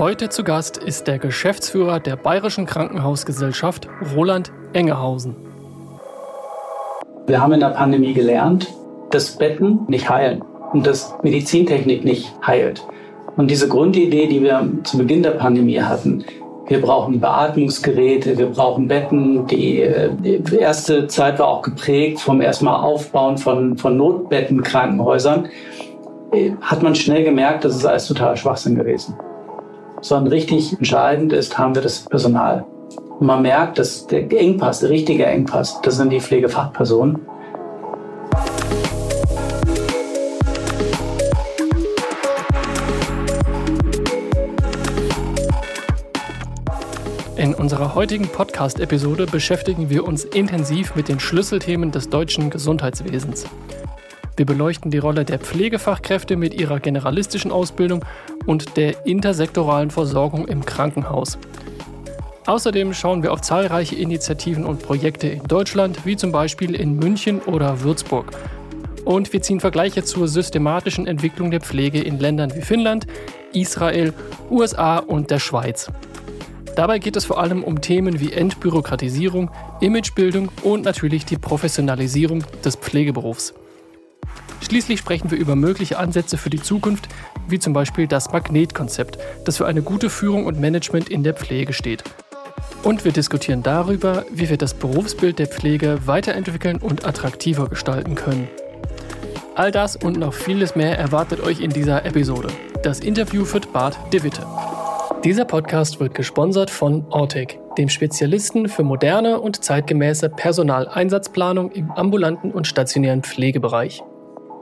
Heute zu Gast ist der Geschäftsführer der Bayerischen Krankenhausgesellschaft, Roland Engehausen. Wir haben in der Pandemie gelernt, dass Betten nicht heilen und dass Medizintechnik nicht heilt. Und diese Grundidee, die wir zu Beginn der Pandemie hatten, wir brauchen Beatmungsgeräte, wir brauchen Betten. Die, die erste Zeit war auch geprägt vom erstmal Aufbauen von, von Notbettenkrankenhäusern. Hat man schnell gemerkt, das ist alles total Schwachsinn gewesen. Sondern richtig entscheidend ist, haben wir das Personal. Und man merkt, dass der Engpass, der richtige Engpass, das sind die Pflegefachpersonen. In unserer heutigen Podcast-Episode beschäftigen wir uns intensiv mit den Schlüsselthemen des deutschen Gesundheitswesens. Wir beleuchten die Rolle der Pflegefachkräfte mit ihrer generalistischen Ausbildung und der intersektoralen Versorgung im Krankenhaus. Außerdem schauen wir auf zahlreiche Initiativen und Projekte in Deutschland, wie zum Beispiel in München oder Würzburg. Und wir ziehen Vergleiche zur systematischen Entwicklung der Pflege in Ländern wie Finnland, Israel, USA und der Schweiz. Dabei geht es vor allem um Themen wie Entbürokratisierung, Imagebildung und natürlich die Professionalisierung des Pflegeberufs. Schließlich sprechen wir über mögliche Ansätze für die Zukunft, wie zum Beispiel das Magnetkonzept, das für eine gute Führung und Management in der Pflege steht. Und wir diskutieren darüber, wie wir das Berufsbild der Pflege weiterentwickeln und attraktiver gestalten können. All das und noch vieles mehr erwartet euch in dieser Episode. Das Interview führt Bart De Witte. Dieser Podcast wird gesponsert von Ortec, dem Spezialisten für moderne und zeitgemäße Personaleinsatzplanung im ambulanten und stationären Pflegebereich.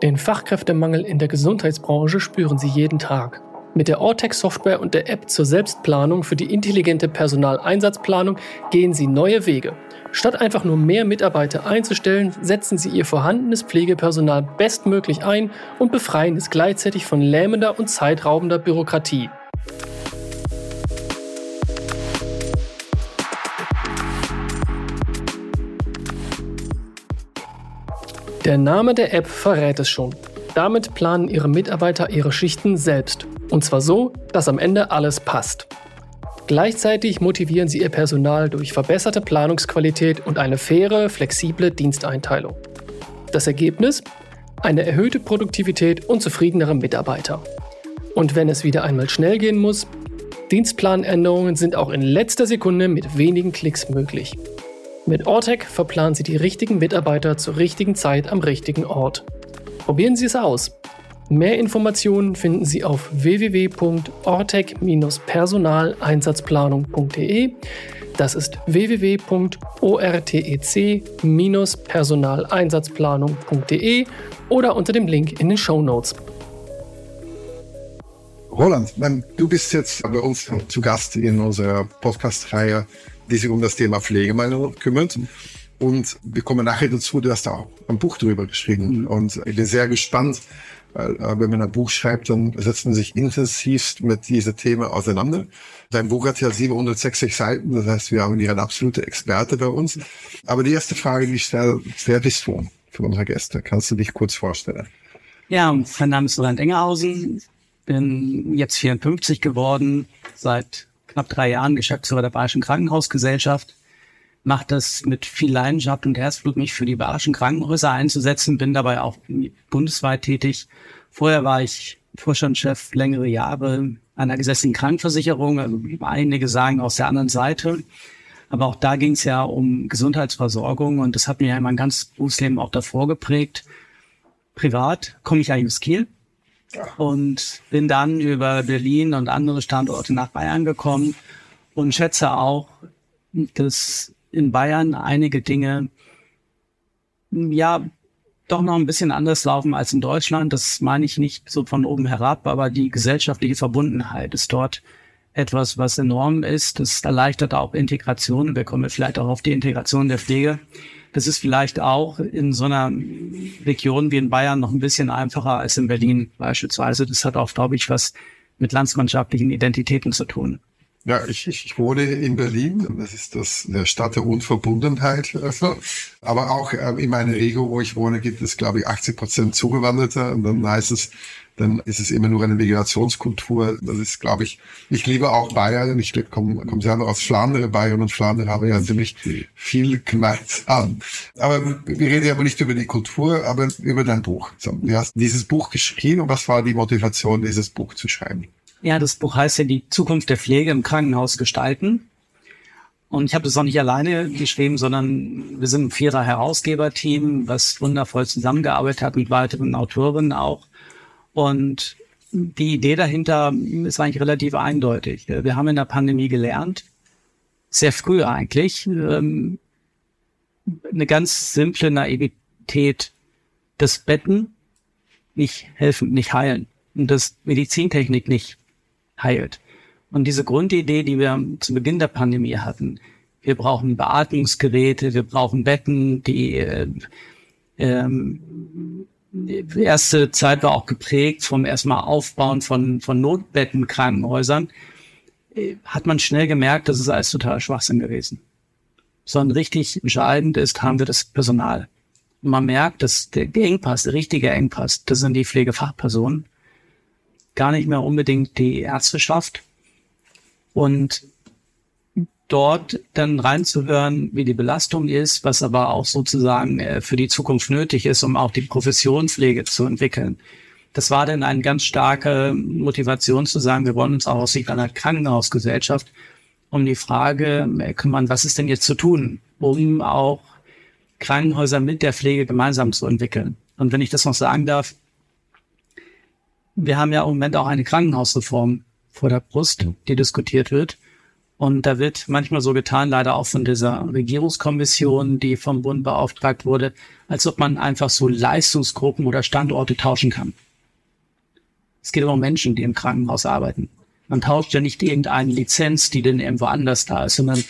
Den Fachkräftemangel in der Gesundheitsbranche spüren Sie jeden Tag. Mit der Ortec-Software und der App zur Selbstplanung für die intelligente Personaleinsatzplanung gehen Sie neue Wege. Statt einfach nur mehr Mitarbeiter einzustellen, setzen Sie Ihr vorhandenes Pflegepersonal bestmöglich ein und befreien es gleichzeitig von lähmender und zeitraubender Bürokratie. Der Name der App verrät es schon. Damit planen Ihre Mitarbeiter ihre Schichten selbst. Und zwar so, dass am Ende alles passt. Gleichzeitig motivieren Sie Ihr Personal durch verbesserte Planungsqualität und eine faire, flexible Diensteinteilung. Das Ergebnis? Eine erhöhte Produktivität und zufriedenere Mitarbeiter. Und wenn es wieder einmal schnell gehen muss, Dienstplanänderungen sind auch in letzter Sekunde mit wenigen Klicks möglich. Mit Ortec verplanen Sie die richtigen Mitarbeiter zur richtigen Zeit am richtigen Ort. Probieren Sie es aus. Mehr Informationen finden Sie auf www.ortec-personaleinsatzplanung.de. Das ist www.ortec-personaleinsatzplanung.de oder unter dem Link in den Show Notes. Roland, du bist jetzt bei uns zu Gast in unserer Podcast-Reihe die sich um das Thema Pflegemangel kümmert. Und wir kommen nachher dazu, du hast auch ein Buch darüber geschrieben. Mhm. Und ich bin sehr gespannt, weil äh, wenn man ein Buch schreibt, dann setzt man sich intensivst mit diesem Thema auseinander. Dein Buch hat ja 760 Seiten, das heißt, wir haben hier eine absolute Experte bei uns. Aber die erste Frage, die ich stelle, wer bist du für unsere Gäste? Kannst du dich kurz vorstellen? Ja, mein Name ist Roland Engerhausen, bin jetzt 54 geworden, seit knapp drei Jahren Geschäftsführer der Bayerischen Krankenhausgesellschaft. Mache das mit viel Leidenschaft und Herzblut, mich für die Bayerischen Krankenhäuser einzusetzen, bin dabei auch bundesweit tätig. Vorher war ich Vorstandschef längere Jahre einer gesetzlichen Krankenversicherung, also einige sagen aus der anderen Seite. Aber auch da ging es ja um Gesundheitsversorgung und das hat mir ja mein ganzes Berufsleben auch davor geprägt. Privat komme ich eigentlich aus Kiel, und bin dann über Berlin und andere Standorte nach Bayern gekommen und schätze auch, dass in Bayern einige Dinge ja doch noch ein bisschen anders laufen als in Deutschland. Das meine ich nicht so von oben herab, aber die gesellschaftliche Verbundenheit ist dort etwas, was enorm ist. Das erleichtert auch Integration. Wir kommen vielleicht auch auf die Integration der Pflege. Das ist vielleicht auch in so einer Region wie in Bayern noch ein bisschen einfacher als in Berlin beispielsweise. Das hat auch, glaube ich, was mit landsmannschaftlichen Identitäten zu tun. Ja, ich, ich wohne in Berlin. Das ist das der Stadt der Unverbundenheit. Aber auch ähm, in meiner Regio, wo ich wohne, gibt es, glaube ich, 80 Prozent Zugewanderte. Und dann heißt es, dann ist es immer nur eine Migrationskultur. Das ist, glaube ich, ich liebe auch Bayern. Ich komme komm selber aus Flandern. Bayern und Flandern haben ja ziemlich viel gemeinsam. Aber wir reden ja aber nicht über die Kultur, aber über dein Buch. So, du hast dieses Buch geschrieben. Und was war die Motivation, dieses Buch zu schreiben? Ja, das Buch heißt ja die Zukunft der Pflege im Krankenhaus gestalten. Und ich habe das auch nicht alleine geschrieben, sondern wir sind ein vierer Herausgeberteam, was wundervoll zusammengearbeitet hat mit weiteren Autorinnen auch. Und die Idee dahinter ist eigentlich relativ eindeutig. Wir haben in der Pandemie gelernt, sehr früh eigentlich, ähm, eine ganz simple Naivität, das Betten nicht helfen, nicht heilen und das Medizintechnik nicht heilt. Und diese Grundidee, die wir zu Beginn der Pandemie hatten, wir brauchen Beatmungsgeräte, wir brauchen Betten, die äh, ähm, die erste Zeit war auch geprägt vom erstmal Aufbauen von, von Notbettenkrankenhäusern, äh, hat man schnell gemerkt, das ist alles total Schwachsinn gewesen. Sondern richtig entscheidend ist, haben wir das Personal. Und man merkt, dass der Engpass, der richtige Engpass, das sind die Pflegefachpersonen gar nicht mehr unbedingt die Ärzteschaft. Und dort dann reinzuhören, wie die Belastung ist, was aber auch sozusagen äh, für die Zukunft nötig ist, um auch die Professionspflege zu entwickeln. Das war dann eine ganz starke Motivation zu sagen, wir wollen uns auch aus Sicht einer Krankenhausgesellschaft um die Frage äh, kümmern, was ist denn jetzt zu tun, um auch Krankenhäuser mit der Pflege gemeinsam zu entwickeln. Und wenn ich das noch sagen darf, wir haben ja im Moment auch eine Krankenhausreform vor der Brust, die diskutiert wird. Und da wird manchmal so getan, leider auch von dieser Regierungskommission, die vom Bund beauftragt wurde, als ob man einfach so Leistungsgruppen oder Standorte tauschen kann. Es geht um Menschen, die im Krankenhaus arbeiten. Man tauscht ja nicht irgendeine Lizenz, die denn irgendwo anders da ist, sondern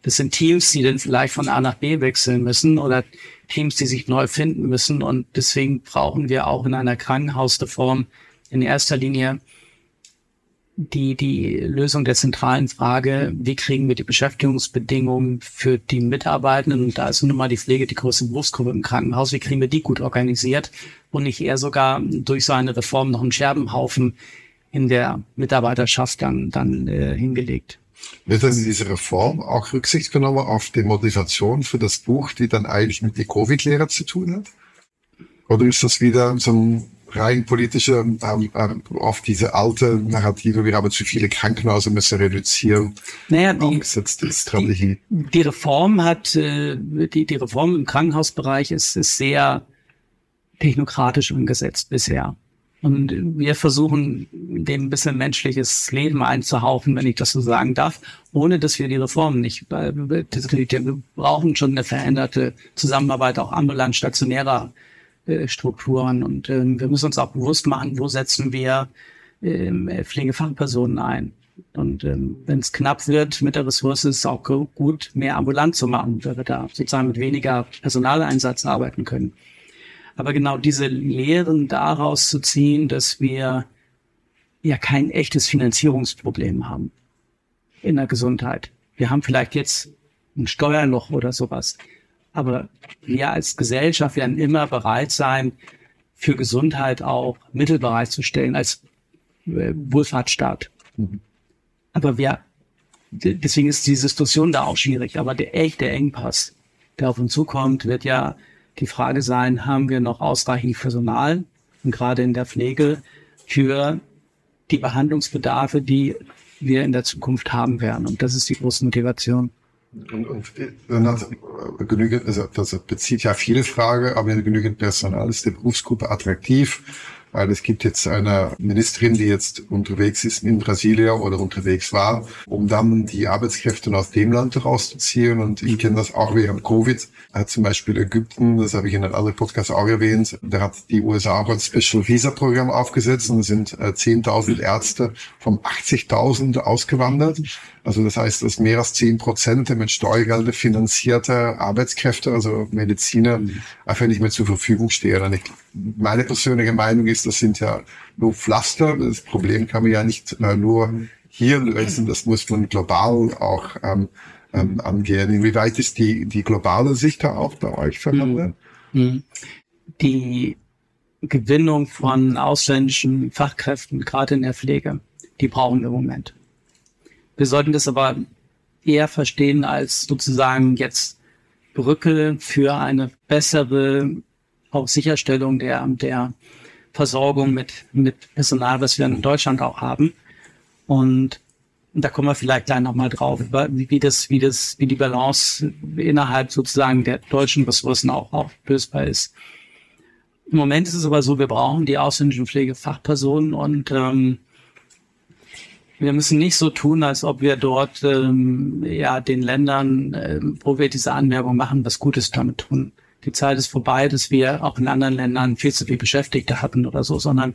das sind Teams, die dann vielleicht von A nach B wechseln müssen oder Teams, die sich neu finden müssen. Und deswegen brauchen wir auch in einer Krankenhausreform in erster Linie die, die Lösung der zentralen Frage, wie kriegen wir die Beschäftigungsbedingungen für die Mitarbeitenden, und da ist nun mal die Pflege die größte Berufsgruppe im Krankenhaus, wie kriegen wir die gut organisiert und nicht eher sogar durch so eine Reform noch einen Scherbenhaufen in der Mitarbeiterschaft dann, dann äh, hingelegt. Wird dann in dieser Reform auch Rücksicht genommen auf die Motivation für das Buch, die dann eigentlich mit der Covid-Lehre zu tun hat? Oder ist das wieder so ein rein politische, ähm, ähm, oft diese alte Narrative, wir haben zu viele Krankenhäuser, müssen reduzieren. Naja, die. Die, die Reform hat, äh, die, die Reform im Krankenhausbereich ist, ist sehr technokratisch umgesetzt bisher. Und wir versuchen, dem ein bisschen menschliches Leben einzuhauchen, wenn ich das so sagen darf, ohne dass wir die Reformen nicht, wir brauchen schon eine veränderte Zusammenarbeit auch ambulant stationärer äh, Strukturen. Und ähm, wir müssen uns auch bewusst machen, wo setzen wir ähm, Pflegefachpersonen ein. Und ähm, wenn es knapp wird mit der Ressource, ist es auch gut, mehr ambulant zu machen, weil wir da sozusagen mit weniger Personaleinsatz arbeiten können. Aber genau diese Lehren daraus zu ziehen, dass wir ja kein echtes Finanzierungsproblem haben in der Gesundheit. Wir haben vielleicht jetzt ein Steuerloch oder sowas. Aber wir als Gesellschaft werden immer bereit sein, für Gesundheit auch Mittel bereitzustellen als äh, Wohlfahrtsstaat. Mhm. Aber wir, deswegen ist die Diskussion da auch schwierig. Aber der echte Engpass, der auf uns zukommt, wird ja die Frage sein, haben wir noch ausreichend Personal und gerade in der Pflege für die Behandlungsbedarfe, die wir in der Zukunft haben werden. Und das ist die große Motivation. Und, und dann hat genügend, also das bezieht ja viele Fragen, aber genügend Personal ist die Berufsgruppe attraktiv weil es gibt jetzt eine Ministerin, die jetzt unterwegs ist in Brasilien oder unterwegs war, um dann die Arbeitskräfte aus dem Land rauszuziehen. Und ich kenne das auch während Covid. Hat zum Beispiel Ägypten, das habe ich in einem anderen Podcast auch erwähnt, da hat die USA auch ein Special Visa Programm aufgesetzt und sind 10.000 äh, Ärzte von 80.000 ausgewandert. Also das heißt, dass mehr als 10 Prozent der mit Steuergelder finanzierte Arbeitskräfte, also Mediziner, einfach nicht mehr zur Verfügung stehen. Und ich, meine persönliche Meinung ist, das sind ja nur Pflaster. Das Problem kann man ja nicht äh, nur hier lösen, das muss man global auch ähm, ähm, angehen. Inwieweit ist die, die globale Sicht da auch bei euch vorhanden? Mhm. mhm. Die Gewinnung von ausländischen Fachkräften, gerade in der Pflege, die brauchen wir im Moment. Wir sollten das aber eher verstehen als sozusagen jetzt Brücke für eine bessere auch Sicherstellung der, der Versorgung mit, mit Personal, was wir in Deutschland auch haben. Und da kommen wir vielleicht gleich nochmal drauf, wie, das, wie das, wie die Balance innerhalb sozusagen der deutschen Ressourcen auch, auch lösbar ist. Im Moment ist es aber so, wir brauchen die ausländischen Pflegefachpersonen und ähm, wir müssen nicht so tun, als ob wir dort ähm, ja den Ländern, äh, wo wir diese Anwerbung machen, was Gutes damit tun. Die Zeit ist vorbei, dass wir auch in anderen Ländern viel zu viel Beschäftigte hatten oder so, sondern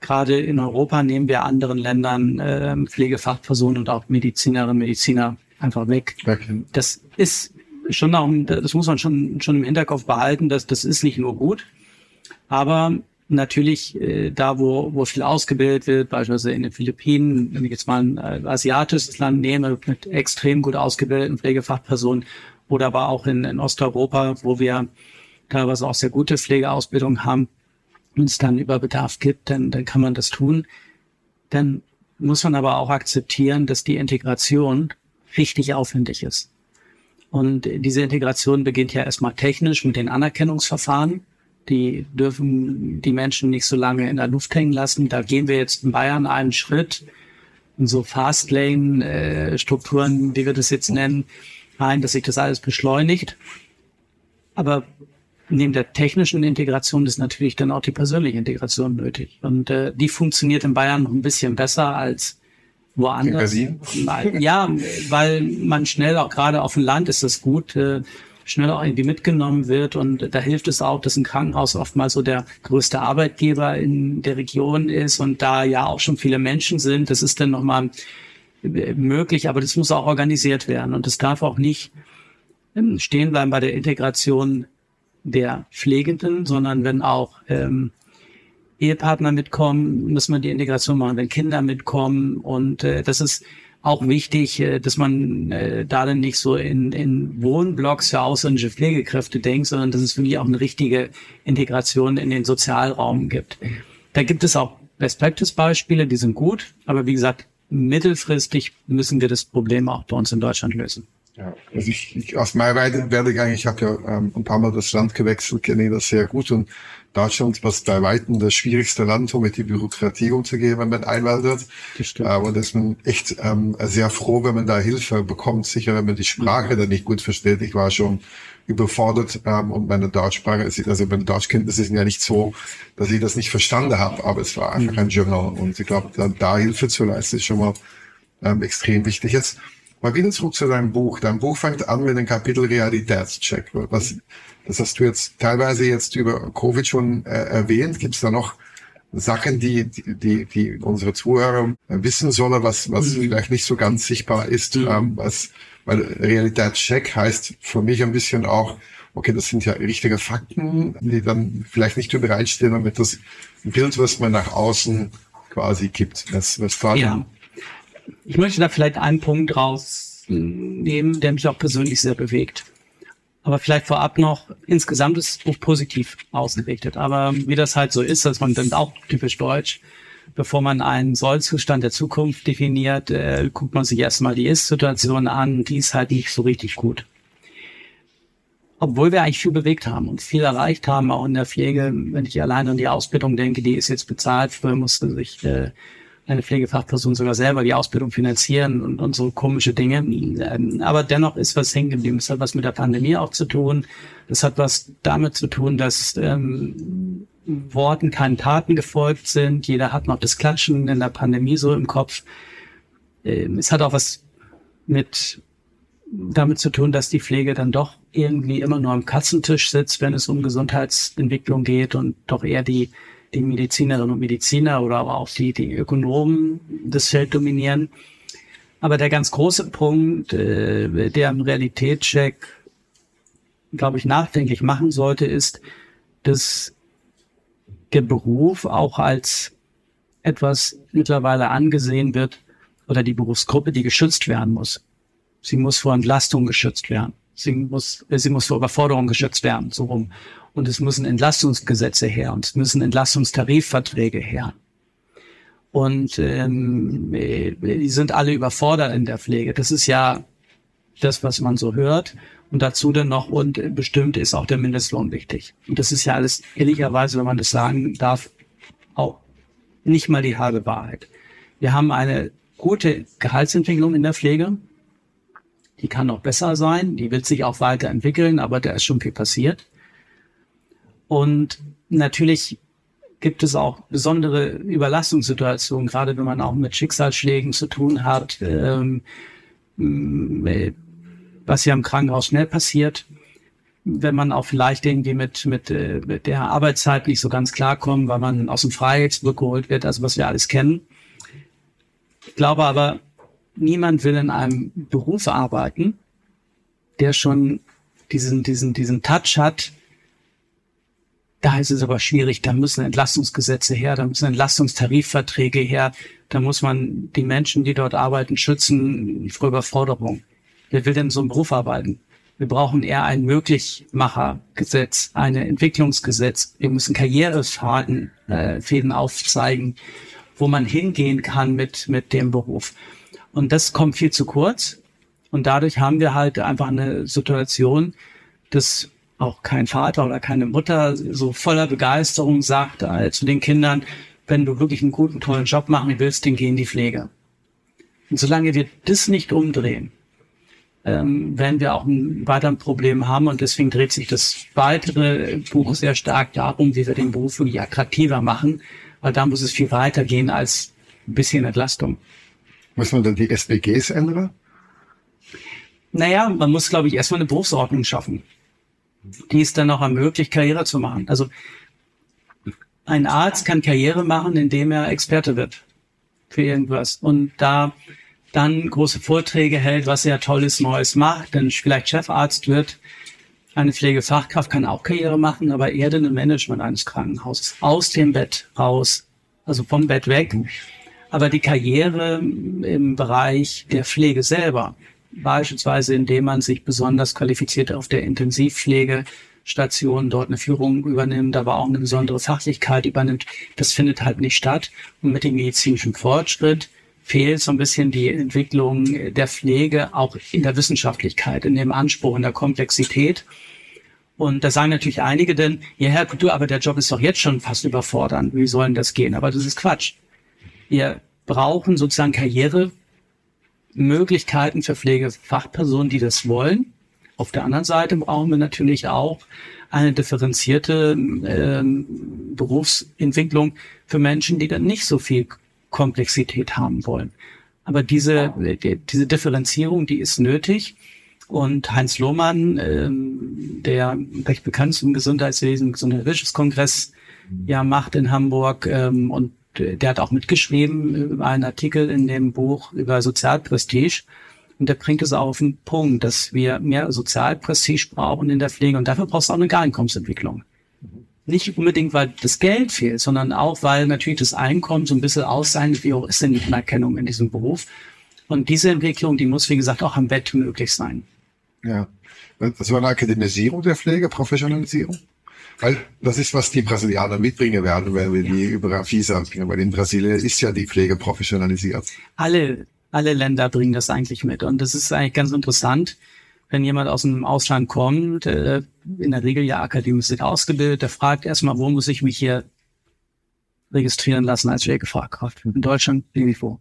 gerade in Europa nehmen wir anderen Ländern äh, Pflegefachpersonen und auch Medizinerinnen, Mediziner einfach weg. Das ist schon auch, das muss man schon, schon im Hinterkopf behalten, dass das ist nicht nur gut, aber natürlich äh, da, wo, wo viel ausgebildet wird, beispielsweise in den Philippinen, wenn ich jetzt mal ein äh, asiatisches Land nehme, mit extrem gut ausgebildeten Pflegefachpersonen, oder aber auch in, in Osteuropa, wo wir teilweise auch sehr gute Pflegeausbildung haben, wenn es dann über Bedarf gibt, dann, dann kann man das tun. Dann muss man aber auch akzeptieren, dass die Integration richtig aufwendig ist. Und diese Integration beginnt ja erstmal technisch mit den Anerkennungsverfahren. Die dürfen die Menschen nicht so lange in der Luft hängen lassen. Da gehen wir jetzt in Bayern einen Schritt in so Fastlane-Strukturen, wie wir das jetzt nennen, rein, dass sich das alles beschleunigt. Aber neben der technischen Integration ist natürlich dann auch die persönliche Integration nötig. Und äh, die funktioniert in Bayern noch ein bisschen besser als woanders. Ja, weil man schnell auch gerade auf dem Land ist das gut, äh, schnell auch irgendwie mitgenommen wird. Und da hilft es auch, dass ein Krankenhaus oftmals so der größte Arbeitgeber in der Region ist und da ja auch schon viele Menschen sind. Das ist dann nochmal möglich, aber das muss auch organisiert werden. Und es darf auch nicht ähm, stehen bleiben bei der Integration der Pflegenden, sondern wenn auch ähm, Ehepartner mitkommen, muss man die Integration machen, wenn Kinder mitkommen. Und äh, das ist auch wichtig, äh, dass man äh, da dann nicht so in, in Wohnblocks für ausländische Pflegekräfte denkt, sondern dass es wirklich auch eine richtige Integration in den Sozialraum gibt. Da gibt es auch Best-Practice-Beispiele, die sind gut, aber wie gesagt, mittelfristig müssen wir das Problem auch bei uns in Deutschland lösen. Ja, also ich, ich aus meiner Werdegang, ich habe ja ähm, ein paar Mal das Land gewechselt, kenne das sehr gut und Deutschland, was bei Weitem das schwierigste Land, um mit die Bürokratie umzugehen, wenn man einwandert. Äh, und ist man echt ähm, sehr froh, wenn man da Hilfe bekommt, sicher, wenn man die Sprache dann nicht gut versteht. Ich war schon überfordert ähm, und meine Deutschsprache ist, also meine Deutschkenntnisse sind ja nicht so, dass ich das nicht verstanden habe, aber es war einfach ein Journal und ich glaube, da, da Hilfe zu leisten ist schon mal ähm, extrem wichtig. Jetzt Mal wieder zurück zu deinem Buch. Dein Buch fängt an mit dem Kapitel Realitätscheck. Was, das hast du jetzt teilweise jetzt über Covid schon äh, erwähnt. Gibt es da noch Sachen, die, die, die unsere Zuhörer wissen sollen, was, was mhm. vielleicht nicht so ganz sichtbar ist? Mhm. Ähm, was, weil Realitätscheck heißt für mich ein bisschen auch, okay, das sind ja richtige Fakten, die dann vielleicht nicht übereinstehen mit das Bild, was man nach außen quasi gibt. Das, was ja. Ich möchte da vielleicht einen Punkt rausnehmen, der mich auch persönlich sehr bewegt. Aber vielleicht vorab noch, insgesamt ist das Buch positiv ausgerichtet. Aber wie das halt so ist, dass man dann auch typisch deutsch, bevor man einen Sollzustand der Zukunft definiert, äh, guckt man sich erstmal die Ist-Situation an. Die ist halt nicht so richtig gut. Obwohl wir eigentlich viel bewegt haben und viel erreicht haben, auch in der Pflege. Wenn ich allein an die Ausbildung denke, die ist jetzt bezahlt. Früher musste sich äh, eine Pflegefachperson sogar selber die Ausbildung finanzieren und, und so komische Dinge. Ähm, aber dennoch ist was hängen geblieben. Das hat was mit der Pandemie auch zu tun. Das hat was damit zu tun, dass ähm, Worten keinen Taten gefolgt sind. Jeder hat noch das Klatschen in der Pandemie so im Kopf. Ähm, es hat auch was mit damit zu tun, dass die Pflege dann doch irgendwie immer nur am Katzentisch sitzt, wenn es um Gesundheitsentwicklung geht und doch eher die die Medizinerinnen und Mediziner oder aber auch die, die Ökonomen das Feld dominieren. Aber der ganz große Punkt, äh, der im Realitätscheck, glaube ich, nachdenklich machen sollte, ist, dass der Beruf auch als etwas mittlerweile angesehen wird, oder die Berufsgruppe, die geschützt werden muss. Sie muss vor Entlastung geschützt werden. Sie muss, sie muss vor Überforderung geschützt werden, so rum. Und es müssen Entlastungsgesetze her und es müssen Entlastungstarifverträge her. Und ähm, die sind alle überfordert in der Pflege. Das ist ja das, was man so hört. Und dazu dann noch, und bestimmt ist auch der Mindestlohn wichtig. Und das ist ja alles ehrlicherweise, wenn man das sagen darf, auch nicht mal die halbe Wahrheit. Wir haben eine gute Gehaltsentwicklung in der Pflege. Die kann noch besser sein. Die wird sich auch weiterentwickeln, aber da ist schon viel passiert. Und natürlich gibt es auch besondere Überlastungssituationen, gerade wenn man auch mit Schicksalsschlägen zu tun hat, ähm, was ja im Krankenhaus schnell passiert, wenn man auch vielleicht irgendwie mit, mit, äh, mit der Arbeitszeit nicht so ganz klarkommt, weil man aus dem Freiheit zurückgeholt wird, also was wir alles kennen. Ich glaube aber, niemand will in einem Beruf arbeiten, der schon diesen, diesen, diesen Touch hat, da ist es aber schwierig, da müssen Entlastungsgesetze her, da müssen Entlastungstarifverträge her, da muss man die Menschen, die dort arbeiten, schützen vor Überforderung. Wer will denn so einen Beruf arbeiten? Wir brauchen eher ein Möglichmachergesetz, ein Entwicklungsgesetz. Wir müssen Karrierefaden, äh, Fäden aufzeigen, wo man hingehen kann mit, mit dem Beruf. Und das kommt viel zu kurz. Und dadurch haben wir halt einfach eine Situation, dass auch kein Vater oder keine Mutter so voller Begeisterung sagt äh, zu den Kindern, wenn du wirklich einen guten, tollen Job machen willst, dann geh in die Pflege. Und solange wir das nicht umdrehen, ähm, werden wir auch ein weiteres Problem haben. Und deswegen dreht sich das weitere Buch sehr stark darum, wie wir den Beruf wirklich attraktiver machen, weil da muss es viel weiter gehen als ein bisschen Entlastung. Muss man dann die SBGs ändern? Naja, man muss, glaube ich, erstmal eine Berufsordnung schaffen die es dann auch ermöglicht, Karriere zu machen. Also ein Arzt kann Karriere machen, indem er Experte wird für irgendwas und da dann große Vorträge hält, was er tolles Neues macht, dann vielleicht Chefarzt wird. Eine Pflegefachkraft kann auch Karriere machen, aber eher dann im Management eines Krankenhauses. Aus dem Bett raus, also vom Bett weg. Aber die Karriere im Bereich der Pflege selber, beispielsweise indem man sich besonders qualifiziert auf der Intensivpflegestation dort eine Führung übernimmt, aber auch eine besondere Fachlichkeit übernimmt. Das findet halt nicht statt. Und mit dem medizinischen Fortschritt fehlt so ein bisschen die Entwicklung der Pflege auch in der Wissenschaftlichkeit, in dem Anspruch, in der Komplexität. Und da sagen natürlich einige denn, ja, Herr du, aber der Job ist doch jetzt schon fast überfordernd. Wie soll denn das gehen? Aber das ist Quatsch. Wir brauchen sozusagen Karriere Möglichkeiten für Pflegefachpersonen, die das wollen. Auf der anderen Seite brauchen wir natürlich auch eine differenzierte äh, Berufsentwicklung für Menschen, die dann nicht so viel Komplexität haben wollen. Aber diese, die, diese Differenzierung, die ist nötig. Und Heinz Lohmann, ähm, der recht bekannt im Gesundheitswesen, Gesundheitswissenskongress ja macht in Hamburg ähm, und der hat auch mitgeschrieben über einen Artikel in dem Buch über Sozialprestige. Und der bringt es auf den Punkt, dass wir mehr Sozialprestige brauchen in der Pflege. Und dafür brauchst du auch eine Einkommensentwicklung. Nicht unbedingt, weil das Geld fehlt, sondern auch, weil natürlich das Einkommen so ein bisschen aussehen, wie hoch ist denn die Anerkennung in diesem Beruf. Und diese Entwicklung, die muss, wie gesagt, auch am Bett möglich sein. Ja. Das war eine Akademisierung der Pflege, Professionalisierung? Weil das ist, was die Brasilianer mitbringen werden, wenn wir ja. die über Afisa bringen. Weil in Brasilien ist ja die Pflege professionalisiert. Alle, alle Länder bringen das eigentlich mit. Und das ist eigentlich ganz interessant, wenn jemand aus dem Ausland kommt, äh, in der Regel ja akademisch ausgebildet, der fragt erstmal, wo muss ich mich hier registrieren lassen als Pflegefachkraft? In Deutschland irgendwo.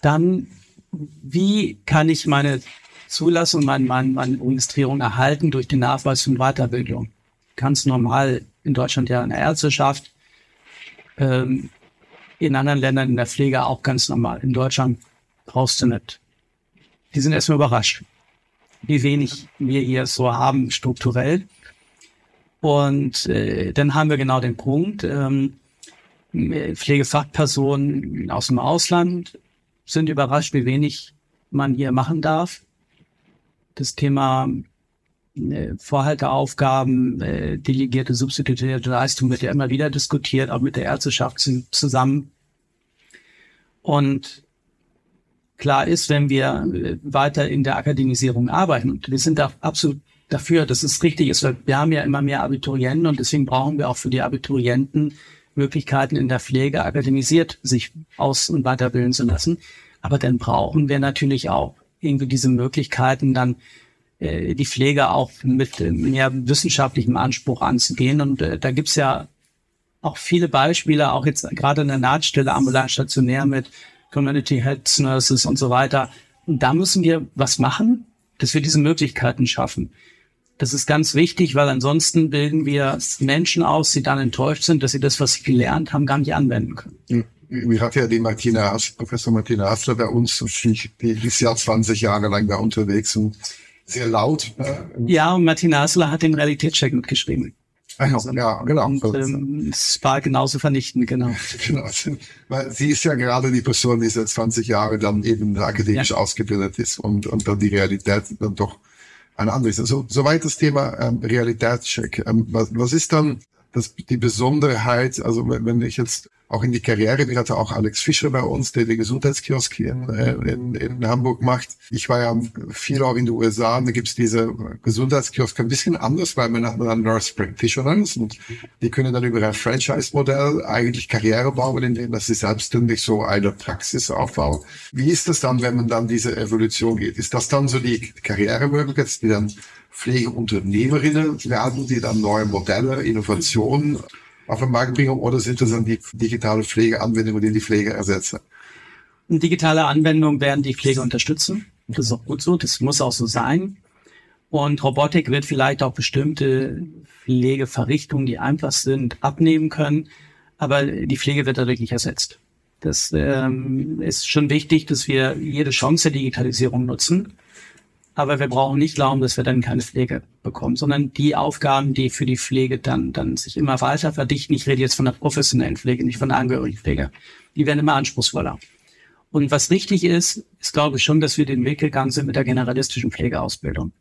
Dann, wie kann ich meine Zulassung, meine, meine, meine Registrierung erhalten durch den Nachweis von Weiterbildung? Ganz normal in Deutschland ja in der Ärzteschaft, ähm, in anderen Ländern in der Pflege auch ganz normal. In Deutschland brauchst du nicht. Die sind erstmal überrascht, wie wenig wir hier so haben strukturell. Und äh, dann haben wir genau den Punkt, ähm, Pflegefachpersonen aus dem Ausland sind überrascht, wie wenig man hier machen darf. Das Thema Vorhalteaufgaben, äh, delegierte substituierte Leistung wird ja immer wieder diskutiert, auch mit der Ärzteschaft zusammen. Und klar ist, wenn wir äh, weiter in der Akademisierung arbeiten. Und wir sind da absolut dafür, dass es richtig ist. Weil wir haben ja immer mehr Abiturienten und deswegen brauchen wir auch für die Abiturienten Möglichkeiten in der Pflege akademisiert sich aus- und weiterbilden zu lassen. Aber dann brauchen wir natürlich auch irgendwie diese Möglichkeiten, dann äh, die Pflege auch mit äh, mehr wissenschaftlichem Anspruch anzugehen. Und äh, da gibt's ja auch viele Beispiele, auch jetzt gerade in der Nahtstelle ambulant stationär mit Community Health Nurses und so weiter. Und da müssen wir was machen, dass wir diese Möglichkeiten schaffen. Das ist ganz wichtig, weil ansonsten bilden wir Menschen aus, die dann enttäuscht sind, dass sie das, was sie gelernt haben, gar nicht anwenden können. Wir hatten ja die Martina, Professor Martina Hassler bei uns, die ist ja 20 Jahre lang da unterwegs und sehr laut. Ja, und Martina Hassler hat den Realitätscheck mitgeschrieben. Also, ja, genau. Und, ähm, es war genauso vernichtend, genau. genau. Weil sie ist ja gerade die Person, die seit 20 Jahren dann eben akademisch ja. ausgebildet ist und, und dann die Realität dann doch ein anderes. Also, soweit das Thema ähm, Realitätscheck. Ähm, was, was ist dann das, die Besonderheit, also wenn ich jetzt auch in die Karriere. Wir hatten auch Alex Fischer bei uns, der die Gesundheitskiosk in, äh, in, in Hamburg macht. Ich war ja viel auch in den USA und da gibt's diese Gesundheitskiosk ein bisschen anders, weil man hat dann Nurse Practitioners und die können dann über ein Franchise-Modell eigentlich Karriere bauen, indem dass sie selbstständig so eine Praxis aufbauen. Wie ist das dann, wenn man dann diese Evolution geht? Ist das dann so die Karrieremöglichkeit, die dann Pflegeunternehmerinnen werden, die dann neue Modelle, Innovationen auf den Markt bringen oder sind das dann die digitale Pflegeanwendungen, die die Pflege ersetzen? Digitale Anwendungen werden die Pflege unterstützen. Das ist auch gut so, das muss auch so sein. Und Robotik wird vielleicht auch bestimmte Pflegeverrichtungen, die einfach sind, abnehmen können. Aber die Pflege wird dadurch nicht ersetzt. Das ähm, ist schon wichtig, dass wir jede Chance der Digitalisierung nutzen. Aber wir brauchen nicht glauben, dass wir dann keine Pflege bekommen, sondern die Aufgaben, die für die Pflege dann, dann sich immer weiter verdichten. Ich rede jetzt von der professionellen Pflege, nicht von der Angehörigenpflege. Die werden immer anspruchsvoller. Und was richtig ist, ist glaube ich schon, dass wir den Weg gegangen sind mit der generalistischen Pflegeausbildung,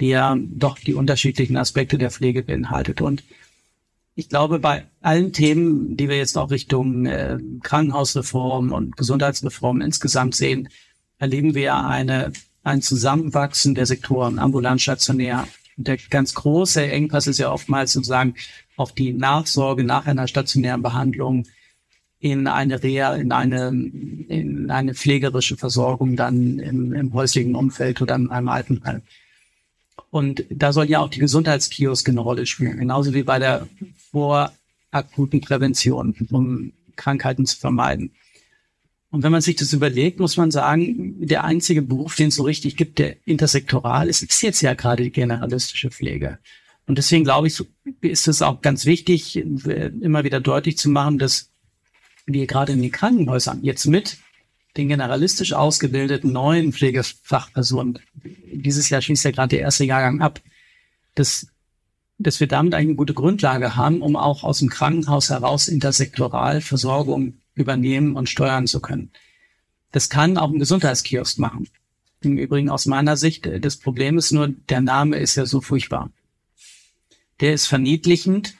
die ja doch die unterschiedlichen Aspekte der Pflege beinhaltet. Und ich glaube, bei allen Themen, die wir jetzt auch Richtung äh, Krankenhausreform und Gesundheitsreform insgesamt sehen, erleben wir eine ein Zusammenwachsen der Sektoren ambulant stationär. Und der ganz große Engpass ist ja oftmals sozusagen auf die Nachsorge nach einer stationären Behandlung in eine Reha, in eine, in eine pflegerische Versorgung dann im, im häuslichen Umfeld oder in einem Altenheim. Und da soll ja auch die Gesundheitskioske eine Rolle spielen, genauso wie bei der vorakuten Prävention, um Krankheiten zu vermeiden. Und wenn man sich das überlegt, muss man sagen, der einzige Beruf, den es so richtig gibt, der intersektoral ist, ist jetzt ja gerade die generalistische Pflege. Und deswegen glaube ich, ist es auch ganz wichtig, immer wieder deutlich zu machen, dass wir gerade in den Krankenhäusern jetzt mit den generalistisch ausgebildeten neuen Pflegefachpersonen, dieses Jahr schließt ja gerade der erste Jahrgang ab, dass, dass wir damit eine gute Grundlage haben, um auch aus dem Krankenhaus heraus intersektoral Versorgung übernehmen und steuern zu können. Das kann auch ein Gesundheitskiosk machen. Im Übrigen aus meiner Sicht, äh, das Problem ist nur, der Name ist ja so furchtbar. Der ist verniedlichend,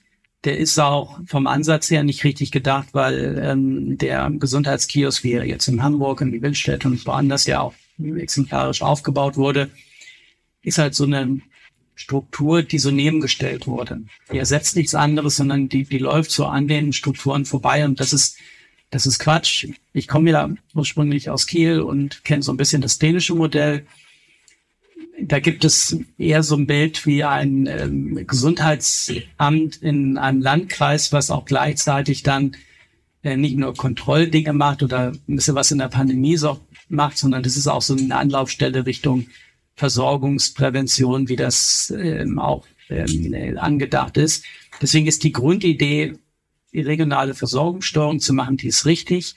der ist auch vom Ansatz her nicht richtig gedacht, weil ähm, der Gesundheitskiosk, wie er jetzt in Hamburg, in Wildstedt und woanders ja auch exemplarisch aufgebaut wurde, ist halt so eine Struktur, die so nebengestellt wurde. Die ersetzt nichts anderes, sondern die, die läuft so an den Strukturen vorbei und das ist das ist Quatsch. Ich komme ja ursprünglich aus Kiel und kenne so ein bisschen das dänische Modell. Da gibt es eher so ein Bild wie ein ähm, Gesundheitsamt in einem Landkreis, was auch gleichzeitig dann äh, nicht nur Kontrolldinge macht oder ein bisschen was in der Pandemie so macht, sondern das ist auch so eine Anlaufstelle Richtung Versorgungsprävention, wie das ähm, auch ähm, angedacht ist. Deswegen ist die Grundidee die regionale Versorgungssteuerung zu machen, die ist richtig.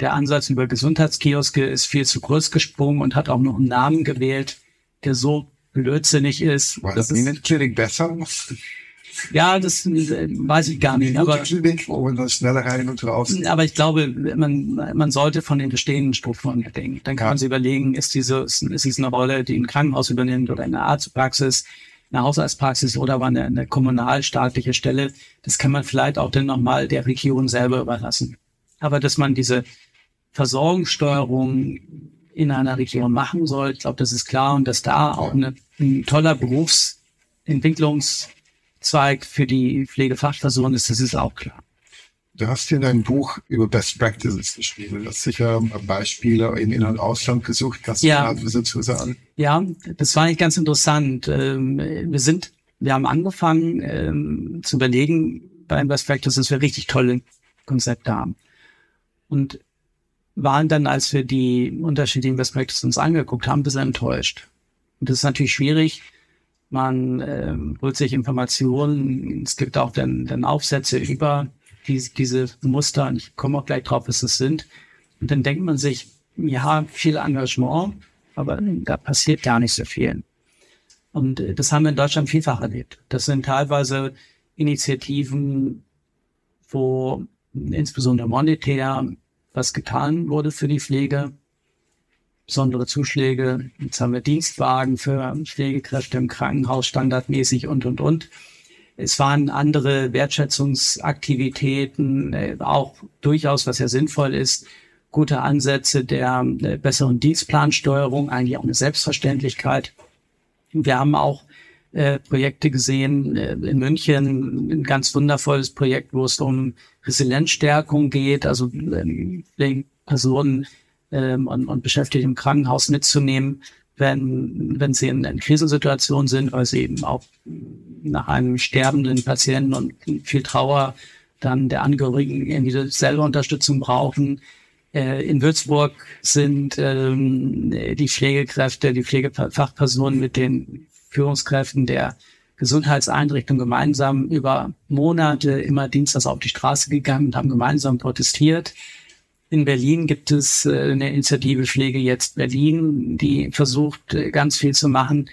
Der Ansatz über Gesundheitskioske ist viel zu kurz gesprungen und hat auch noch einen Namen gewählt, der so blödsinnig ist. War das, ist Klinik besser? Ja, das äh, weiß ich gar nicht. Aber, schneller rein und raus. aber ich glaube, man, man sollte von den bestehenden Strukturen denken. Dann kann ja. man sich überlegen, ist diese, ist, ist es eine Rolle, die ein Krankenhaus übernimmt oder eine Arztpraxis? Eine Haushaltspraxis oder war eine, eine kommunalstaatliche Stelle, das kann man vielleicht auch dann nochmal der Region selber überlassen. Aber dass man diese Versorgungssteuerung in einer Region machen soll. Ich glaube, das ist klar und dass da auch eine, ein toller Berufsentwicklungszweig für die Pflegefachpersonen ist, das ist auch klar. Du hast hier in deinem Buch über Best Practices geschrieben. Du hast sicher Beispiele im In- und Ausland gesucht. Kannst du ja. dazu sagen? Ja, das war eigentlich ganz interessant. Ähm, wir sind, wir haben angefangen ähm, zu überlegen bei Best Practices, dass wir richtig tolle Konzepte haben. Und waren dann, als wir die unterschiedlichen Best Practices uns angeguckt haben, ein bisschen enttäuscht. Und das ist natürlich schwierig. Man äh, holt sich Informationen. Es gibt auch dann, dann Aufsätze über die, diese Muster. Und ich komme auch gleich drauf, was das sind. Und dann denkt man sich, ja, viel Engagement, aber da passiert gar nicht so viel. Und äh, das haben wir in Deutschland vielfach erlebt. Das sind teilweise Initiativen, wo insbesondere monetär was getan wurde für die Pflege, besondere Zuschläge. Jetzt haben wir Dienstwagen für Pflegekräfte im Krankenhaus standardmäßig und, und, und. Es waren andere Wertschätzungsaktivitäten, äh, auch durchaus, was ja sinnvoll ist, gute Ansätze der äh, besseren Dienstplansteuerung, eigentlich auch eine Selbstverständlichkeit. Wir haben auch äh, Projekte gesehen in München, ein ganz wundervolles Projekt, wo es um Resilienzstärkung geht, also äh, Personen ähm, und, und Beschäftigte im Krankenhaus mitzunehmen, wenn, wenn sie in, in Krisensituationen sind, weil sie eben auch nach einem sterbenden Patienten und viel Trauer dann der Angehörigen irgendwie selber Unterstützung brauchen. Äh, in Würzburg sind ähm, die Pflegekräfte, die Pflegefachpersonen mit den Führungskräften der Gesundheitseinrichtung gemeinsam über Monate immer dienstags auf die Straße gegangen und haben gemeinsam protestiert. In Berlin gibt es äh, eine Initiative Pflege jetzt Berlin, die versucht, äh, ganz viel zu machen.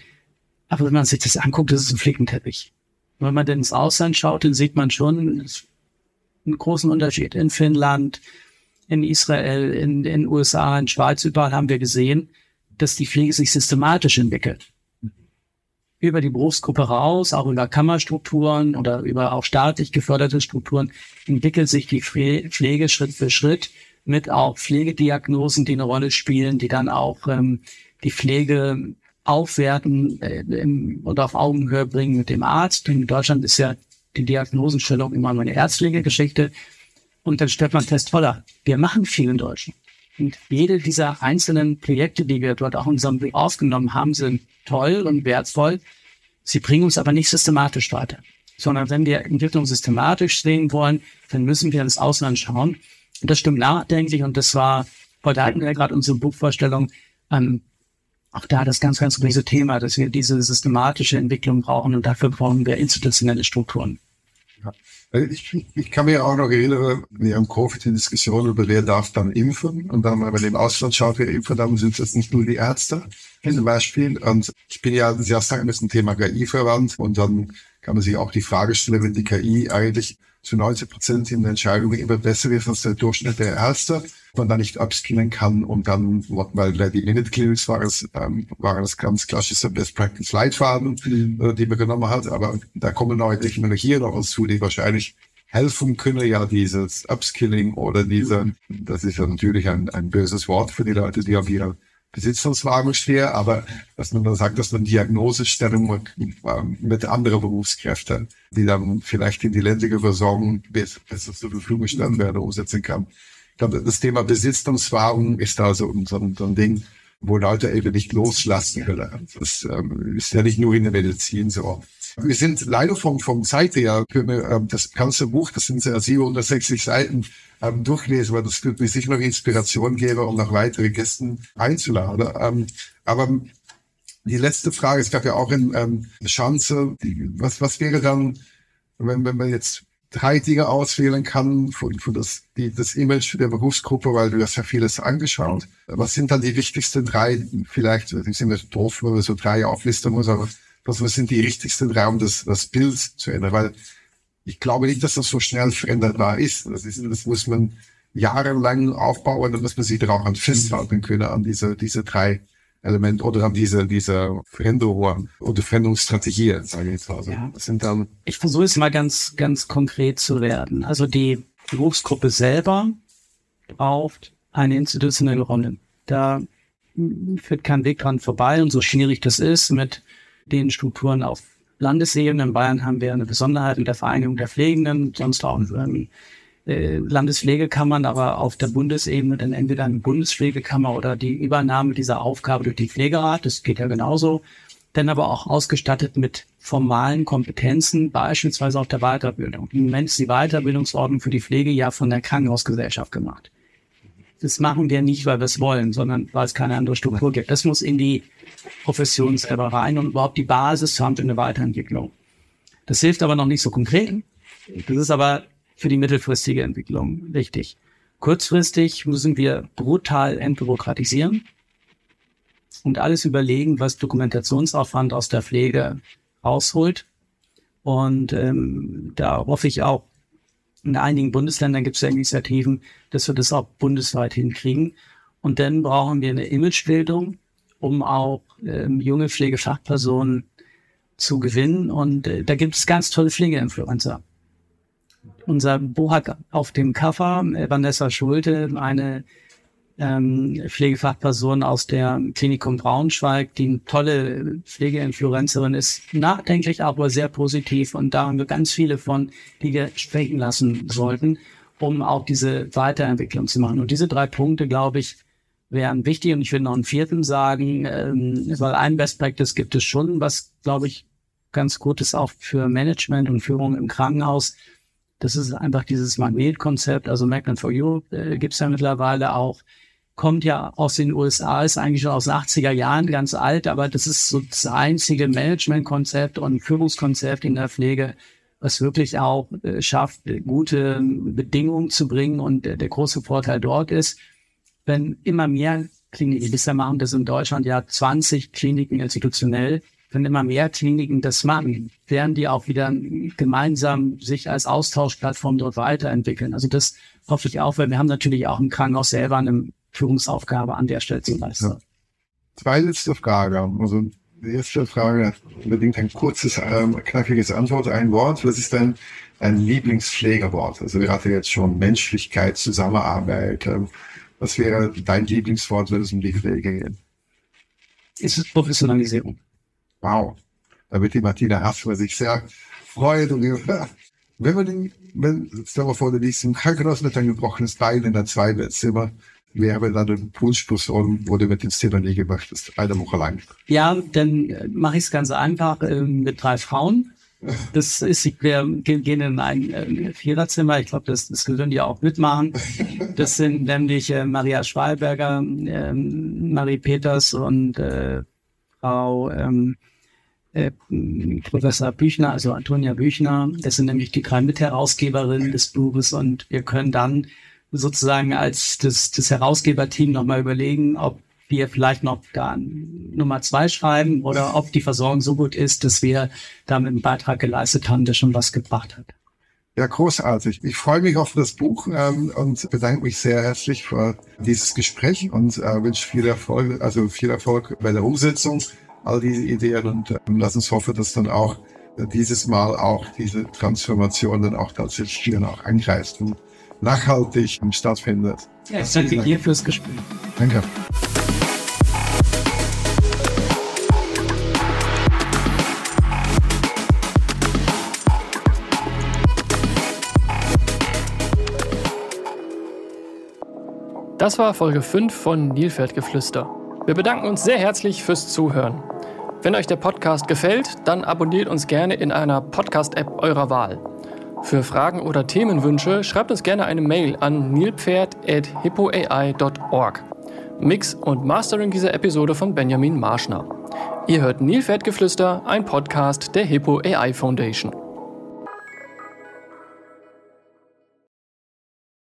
Aber wenn man sich das anguckt, das ist ein Flickenteppich. wenn man denn ins Ausland schaut, dann sieht man schon einen großen Unterschied. In Finnland, in Israel, in den USA, in Schweiz, überall haben wir gesehen, dass die Pflege sich systematisch entwickelt über die Berufsgruppe raus, auch über Kammerstrukturen oder über auch staatlich geförderte Strukturen, entwickelt sich die Pflege Schritt für Schritt mit auch Pflegediagnosen, die eine Rolle spielen, die dann auch ähm, die Pflege aufwerten äh, im, und auf Augenhöhe bringen mit dem Arzt. In Deutschland ist ja die Diagnosenstellung immer eine ärztliche Geschichte. Und dann stellt man fest, voller, wir machen viel in Deutschland. Und jede dieser einzelnen Projekte, die wir dort auch in unserem Blick aufgenommen haben, sind toll und wertvoll. Sie bringen uns aber nicht systematisch weiter. Sondern wenn wir Entwicklung systematisch sehen wollen, dann müssen wir ins Ausland schauen. Und das stimmt nachdenklich. Und das war, heute hatten wir gerade unsere Buchvorstellung, ähm, auch da das ganz, ganz große Thema, dass wir diese systematische Entwicklung brauchen und dafür brauchen wir institutionelle Strukturen. Ja. Also ich, ich kann mir auch noch erinnern, wir haben Covid in Diskussion über wer darf dann impfen. Und dann, wenn man im Ausland schaut, wer impfen dann sind das nicht nur die Ärzte zum Beispiel. Und ich bin ja sehr stark mit dem Thema KI verwandt. Und dann kann man sich auch die Frage stellen, wenn die KI eigentlich zu 90 Prozent in der Entscheidung immer besser ist als der Durchschnitt der Ärzte, man da nicht upskillen kann und dann, weil die Minute Clinics war es, ähm, waren es ganz klassische Best Practice Leitfaden, mhm. äh, die man genommen hat, aber da kommen neue Technologien noch dazu, die wahrscheinlich helfen können, ja, dieses Upskilling oder diese, das ist ja natürlich ein, ein böses Wort für die Leute, die auf ihrer Besitzungswagen stehen, aber dass man dann sagt, dass man Diagnosestellung mit anderen Berufskräften, die dann vielleicht in die ländliche Versorgung besser zur Verfügung stellen werden, umsetzen kann. Ich glaube, das Thema Besitzungswahrung ist da so, so, so ein Ding, wo Leute eben nicht loslassen können. Das ähm, ist ja nicht nur in der Medizin so. Wir sind leider vom, vom Zeit her, ähm, das ganze Buch, das sind ja 760 Seiten, ähm, durchlesen, weil das wird mir sicher noch Inspiration geben, um noch weitere Gästen einzuladen. Ähm, aber die letzte Frage, es gab ja auch in ähm, Chance, was, was wäre dann, wenn, wenn man jetzt drei Dinge auswählen kann für, für das, die, das Image der Berufsgruppe, weil du hast ja vieles angeschaut. Was sind dann die wichtigsten drei, vielleicht, die sind nicht doof, wenn man so drei auflisten muss, aber was, was sind die wichtigsten drei, um das, das Bild zu ändern? Weil ich glaube nicht, dass das so schnell veränderbar ist. Das, ist, das muss man jahrelang aufbauen, dann muss man sich daran festhalten können, an diese, diese drei Elemente oder an diese, diese Veränderung oder Veränderungsstrategie, sage ich jetzt mal. Also, ja. Sind dann ich versuche es mal ganz, ganz konkret zu werden. Also die Berufsgruppe selber braucht eine institutionelle Rolle. Da führt kein Weg dran vorbei. Und so schwierig das ist mit den Strukturen auf Landesebene. In Bayern haben wir eine Besonderheit mit der Vereinigung der Pflegenden, sonst auch ähm, äh, Landespflegekammern, aber auf der Bundesebene dann entweder eine Bundespflegekammer oder die Übernahme dieser Aufgabe durch die Pflegerat, das geht ja genauso, dann aber auch ausgestattet mit formalen Kompetenzen, beispielsweise auch der Weiterbildung. Im Moment ist die Weiterbildungsordnung für die Pflege ja von der Krankenhausgesellschaft gemacht. Das machen wir nicht, weil wir es wollen, sondern weil es keine andere Struktur gibt. Das muss in die Profession selber rein und überhaupt die Basis haben für eine Weiterentwicklung. Das hilft aber noch nicht so konkret. Das ist aber für die mittelfristige Entwicklung wichtig. Kurzfristig müssen wir brutal entbürokratisieren und alles überlegen, was Dokumentationsaufwand aus der Pflege rausholt. Und ähm, da hoffe ich auch, in einigen Bundesländern gibt es ja Initiativen, dass wir das auch bundesweit hinkriegen. Und dann brauchen wir eine Imagebildung, um auch ähm, junge Pflegefachpersonen zu gewinnen. Und äh, da gibt es ganz tolle Pflegeinfluencer. Unser Buch hat auf dem Cover äh, Vanessa Schulte, eine ähm, Pflegefachperson aus der Klinikum Braunschweig, die eine tolle Pflegeinfluencerin ist, nachdenklich, aber sehr positiv. Und da haben wir ganz viele von, die wir sprechen lassen sollten, um auch diese Weiterentwicklung zu machen. Und diese drei Punkte, glaube ich, wären wichtig. Und ich will noch einen vierten sagen, ähm, weil ein Best Practice gibt es schon, was, glaube ich, ganz gut ist auch für Management und Führung im Krankenhaus. Das ist einfach dieses Magnetkonzept, also Magnet for Europe äh, gibt es ja mittlerweile auch kommt ja aus den USA, ist eigentlich schon aus den 80er Jahren ganz alt, aber das ist so das einzige Managementkonzept und Führungskonzept in der Pflege, was wirklich auch äh, schafft, gute Bedingungen zu bringen. Und äh, der große Vorteil dort ist, wenn immer mehr Kliniken, bisher machen das in Deutschland ja 20 Kliniken institutionell, wenn immer mehr Kliniken das machen, werden die auch wieder gemeinsam sich als Austauschplattform dort weiterentwickeln. Also das hoffe ich auch, weil wir haben natürlich auch im Krankenhaus selber eine Führungsaufgabe an der Stelle zu leisten. Ja. Zwei letzte Fragen. Also die erste Frage unbedingt ein kurzes, ähm, knackiges Antwort, ein Wort. Was ist dein, dein Lieblingspflegerwort? Also wir hatten jetzt schon Menschlichkeit, Zusammenarbeit. Ähm, was wäre dein Lieblingswort, wenn es um die Pflege geht? Ist es Professionalisierung. Wow. Da wird die Martina Hassler sich sehr freuen. Und wenn man den, wenn, stell mal vor, du liegst im Krankenhaus mit einem gebrochenes Bein in der Zweibettzimmer, wäre dann Wunschperson, wo du mit ins Thema nie gemacht hast, eine Woche lang. Ja, dann mache ich es ganz einfach äh, mit drei Frauen. Das ist, wir gehen in ein äh, Viererzimmer. Ich glaube, das, das würden die auch mitmachen. Das sind nämlich äh, Maria Schwalberger, äh, Marie Peters und äh, Frau ähm, äh, Professor Büchner, also Antonia Büchner. Das sind nämlich die drei Mitherausgeberinnen des Buches und wir können dann sozusagen als das, das Herausgeberteam nochmal überlegen, ob wir vielleicht noch da Nummer zwei schreiben oder ob die Versorgung so gut ist, dass wir damit einen Beitrag geleistet haben, der schon was gebracht hat. Ja, großartig. Ich freue mich auf das Buch ähm, und bedanke mich sehr herzlich für dieses Gespräch und äh, wünsche viel Erfolg, also viel Erfolg bei der Umsetzung all diese Ideen und äh, lass uns hoffen, dass dann auch äh, dieses Mal auch diese Transformation dann auch tatsächlich dann auch angreift und nachhaltig stattfindet. Ja, ich danke dir fürs Gespräch. Danke. Das war Folge 5 von Nilpferdgeflüster. Wir bedanken uns sehr herzlich fürs Zuhören. Wenn euch der Podcast gefällt, dann abonniert uns gerne in einer Podcast-App eurer Wahl. Für Fragen oder Themenwünsche schreibt uns gerne eine Mail an nilpferd.hippoai.org. Mix und Mastering dieser Episode von Benjamin Marschner. Ihr hört Nilpferdgeflüster, ein Podcast der Hippo AI Foundation.